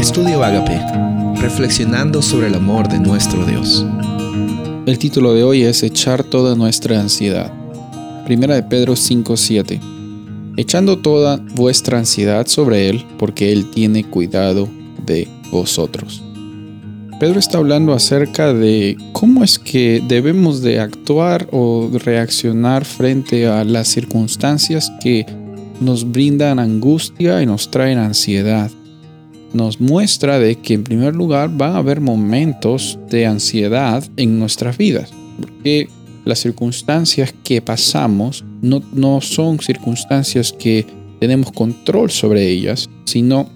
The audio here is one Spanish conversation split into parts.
Estudio Agape, reflexionando sobre el amor de nuestro Dios. El título de hoy es Echar toda nuestra ansiedad. Primera de Pedro 5:7. Echando toda vuestra ansiedad sobre Él, porque Él tiene cuidado de vosotros. Pedro está hablando acerca de cómo es que debemos de actuar o reaccionar frente a las circunstancias que nos brindan angustia y nos traen ansiedad. Nos muestra de que en primer lugar van a haber momentos de ansiedad en nuestras vidas, porque las circunstancias que pasamos no, no son circunstancias que tenemos control sobre ellas, sino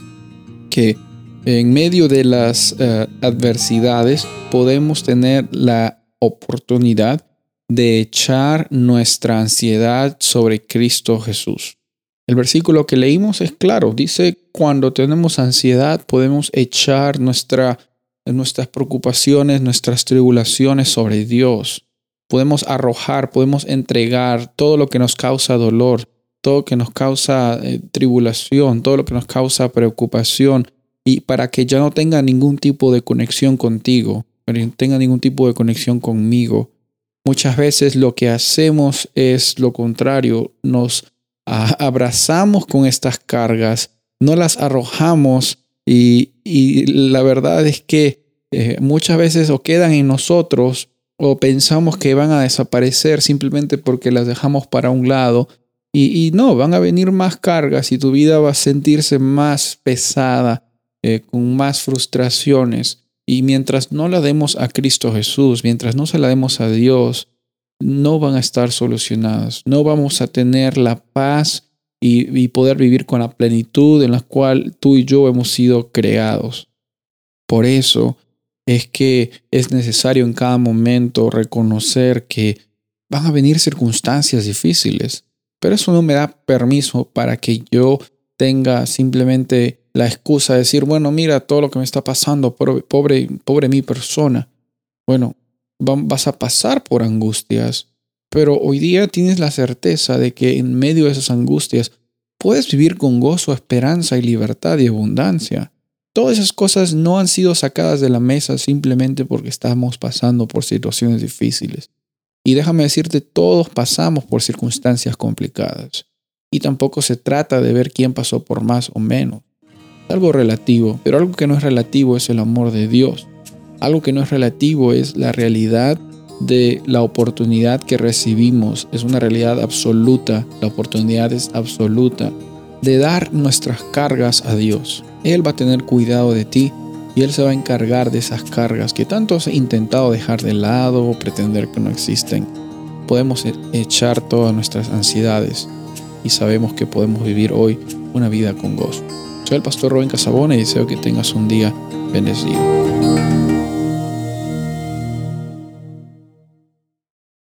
que en medio de las eh, adversidades podemos tener la oportunidad de echar nuestra ansiedad sobre Cristo Jesús. El versículo que leímos es claro, dice, cuando tenemos ansiedad podemos echar nuestra, nuestras preocupaciones, nuestras tribulaciones sobre Dios. Podemos arrojar, podemos entregar todo lo que nos causa dolor, todo lo que nos causa eh, tribulación, todo lo que nos causa preocupación, y para que ya no tenga ningún tipo de conexión contigo, no tenga ningún tipo de conexión conmigo. Muchas veces lo que hacemos es lo contrario, nos abrazamos con estas cargas, no las arrojamos y, la verdad es que eh, muchas veces o quedan en nosotros o pensamos que van a desaparecer simplemente porque las dejamos para un lado y, y no, van a venir más cargas y tu vida va a sentirse más pesada, eh, con más frustraciones. Y mientras no la demos a Cristo Jesús, mientras no se la demos a Dios, no van a estar solucionadas. No vamos a tener la paz y, poder vivir con la plenitud en la cual tú y yo hemos sido creados. Por eso es que es necesario en cada momento reconocer que van a venir circunstancias difíciles, pero eso no me da permiso para que yo tenga simplemente la excusa de decir, bueno, mira todo lo que me está pasando, pobre, pobre, pobre mi persona. Bueno, vas a pasar por angustias, pero hoy día tienes la certeza de que en medio de esas angustias puedes vivir con gozo, esperanza y libertad y abundancia. Todas esas cosas no han sido sacadas de la mesa simplemente porque estamos pasando por situaciones difíciles. Y déjame decirte, todos pasamos por circunstancias complicadas. Y tampoco se trata de ver quién pasó por más o menos. Es algo relativo, pero algo que no es relativo es el amor de Dios. Algo que no es relativo es la realidad de la oportunidad que recibimos. Es una realidad absoluta. La oportunidad es absoluta de dar nuestras cargas a Dios. Él va a tener cuidado de ti y Él se va a encargar de esas cargas que tanto has intentado dejar de lado o pretender que no existen. Podemos e-, echar todas nuestras ansiedades y sabemos que podemos vivir hoy una vida con gozo. Soy el pastor Rubén Casabona y deseo que tengas un día bendecido.